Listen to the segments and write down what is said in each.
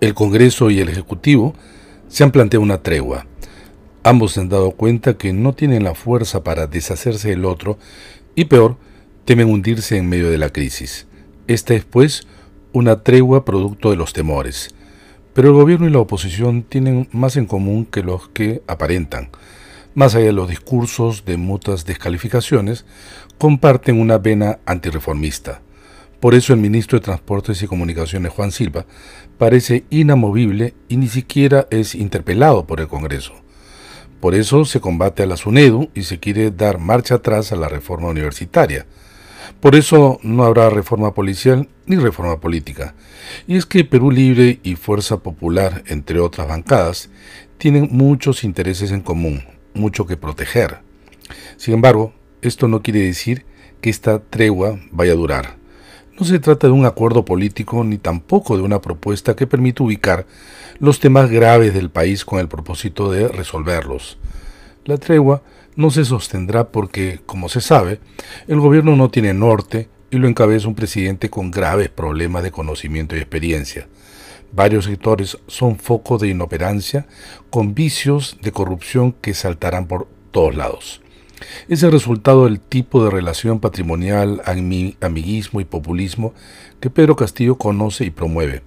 El Congreso y el Ejecutivo se han planteado una tregua. Ambos se han dado cuenta que no tienen la fuerza para deshacerse del otro y peor, temen hundirse en medio de la crisis. Esta es, pues, una tregua producto de los temores. Pero el gobierno y la oposición tienen más en común que los que aparentan. Más allá de los discursos de mutas descalificaciones, comparten una vena antireformista. Por eso el ministro de Transportes y Comunicaciones, Juan Silva, parece inamovible y ni siquiera es interpelado por el Congreso. Por eso se combate a la SUNEDU y se quiere dar marcha atrás a la reforma universitaria. Por eso no habrá reforma policial ni reforma política. Y es que Perú Libre y Fuerza Popular, entre otras bancadas, tienen muchos intereses en común, mucho que proteger. Sin embargo, esto no quiere decir que esta tregua vaya a durar. No se trata de un acuerdo político ni tampoco de una propuesta que permita ubicar los temas graves del país con el propósito de resolverlos. La tregua no se sostendrá porque, como se sabe, el gobierno no tiene norte y lo encabeza un presidente con graves problemas de conocimiento y experiencia. Varios sectores son foco de inoperancia, con vicios de corrupción que saltarán por todos lados. Es el resultado del tipo de relación patrimonial, amiguismo y populismo que Pedro Castillo conoce y promueve.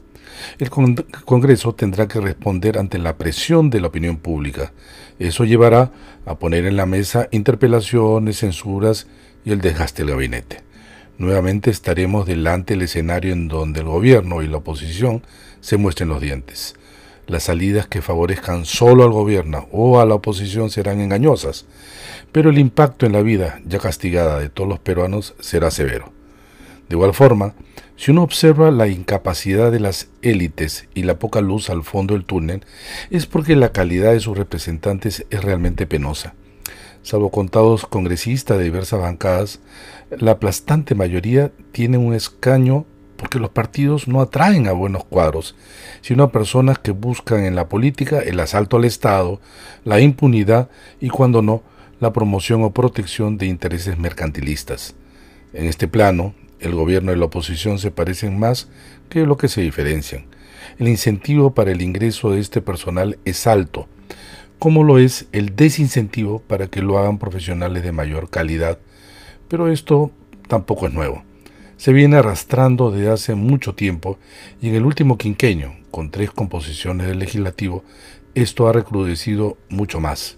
El Congreso tendrá que responder ante la presión de la opinión pública. Eso llevará a poner en la mesa interpelaciones, censuras y el desgaste del gabinete. Nuevamente estaremos delante del escenario en donde el gobierno y la oposición se muestren los dientes. Las salidas que favorezcan solo al gobierno o a la oposición serán engañosas, pero el impacto en la vida ya castigada de todos los peruanos será severo. De igual forma, si uno observa la incapacidad de las élites y la poca luz al fondo del túnel, es porque la calidad de sus representantes es realmente penosa. Salvo contados congresistas de diversas bancadas, la aplastante mayoría tiene un escaño porque los partidos no atraen a buenos cuadros, sino a personas que buscan en la política el asalto al Estado, la impunidad y, cuando no, la promoción o protección de intereses mercantilistas. En este plano, el gobierno y la oposición se parecen más que lo que se diferencian. El incentivo para el ingreso de este personal es alto, como lo es el desincentivo para que lo hagan profesionales de mayor calidad, pero esto tampoco es nuevo se viene arrastrando desde hace mucho tiempo y en el último quinquenio, con tres composiciones del legislativo, esto ha recrudecido mucho más.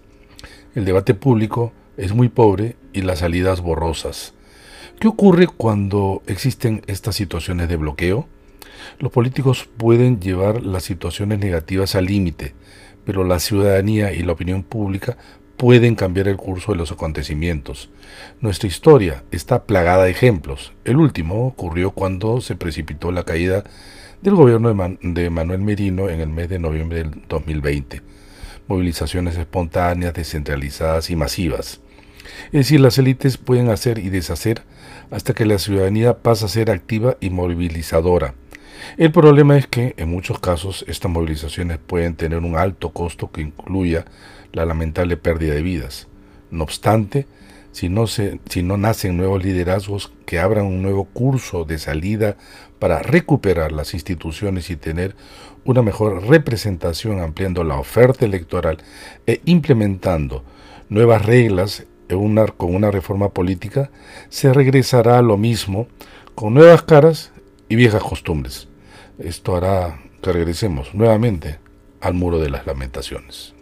El debate público es muy pobre y las salidas borrosas. ¿Qué ocurre cuando existen estas situaciones de bloqueo? Los políticos pueden llevar las situaciones negativas al límite, pero la ciudadanía y la opinión pública pueden cambiar el curso de los acontecimientos. Nuestra historia está plagada de ejemplos. El último ocurrió cuando se precipitó la caída del gobierno de, Manuel Merino en el mes de noviembre del 2020. Movilizaciones espontáneas, descentralizadas y masivas. Es decir, las élites pueden hacer y deshacer hasta que la ciudadanía pasa a ser activa y movilizadora. El problema es que en muchos casos estas movilizaciones pueden tener un alto costo que incluya la lamentable pérdida de vidas. No obstante, si no, se, si no nacen nuevos liderazgos que abran un nuevo curso de salida para recuperar las instituciones y tener una mejor representación ampliando la oferta electoral e implementando nuevas reglas con una reforma política, se regresará a lo mismo con nuevas caras y viejas costumbres. Esto hará que regresemos nuevamente al muro de las lamentaciones.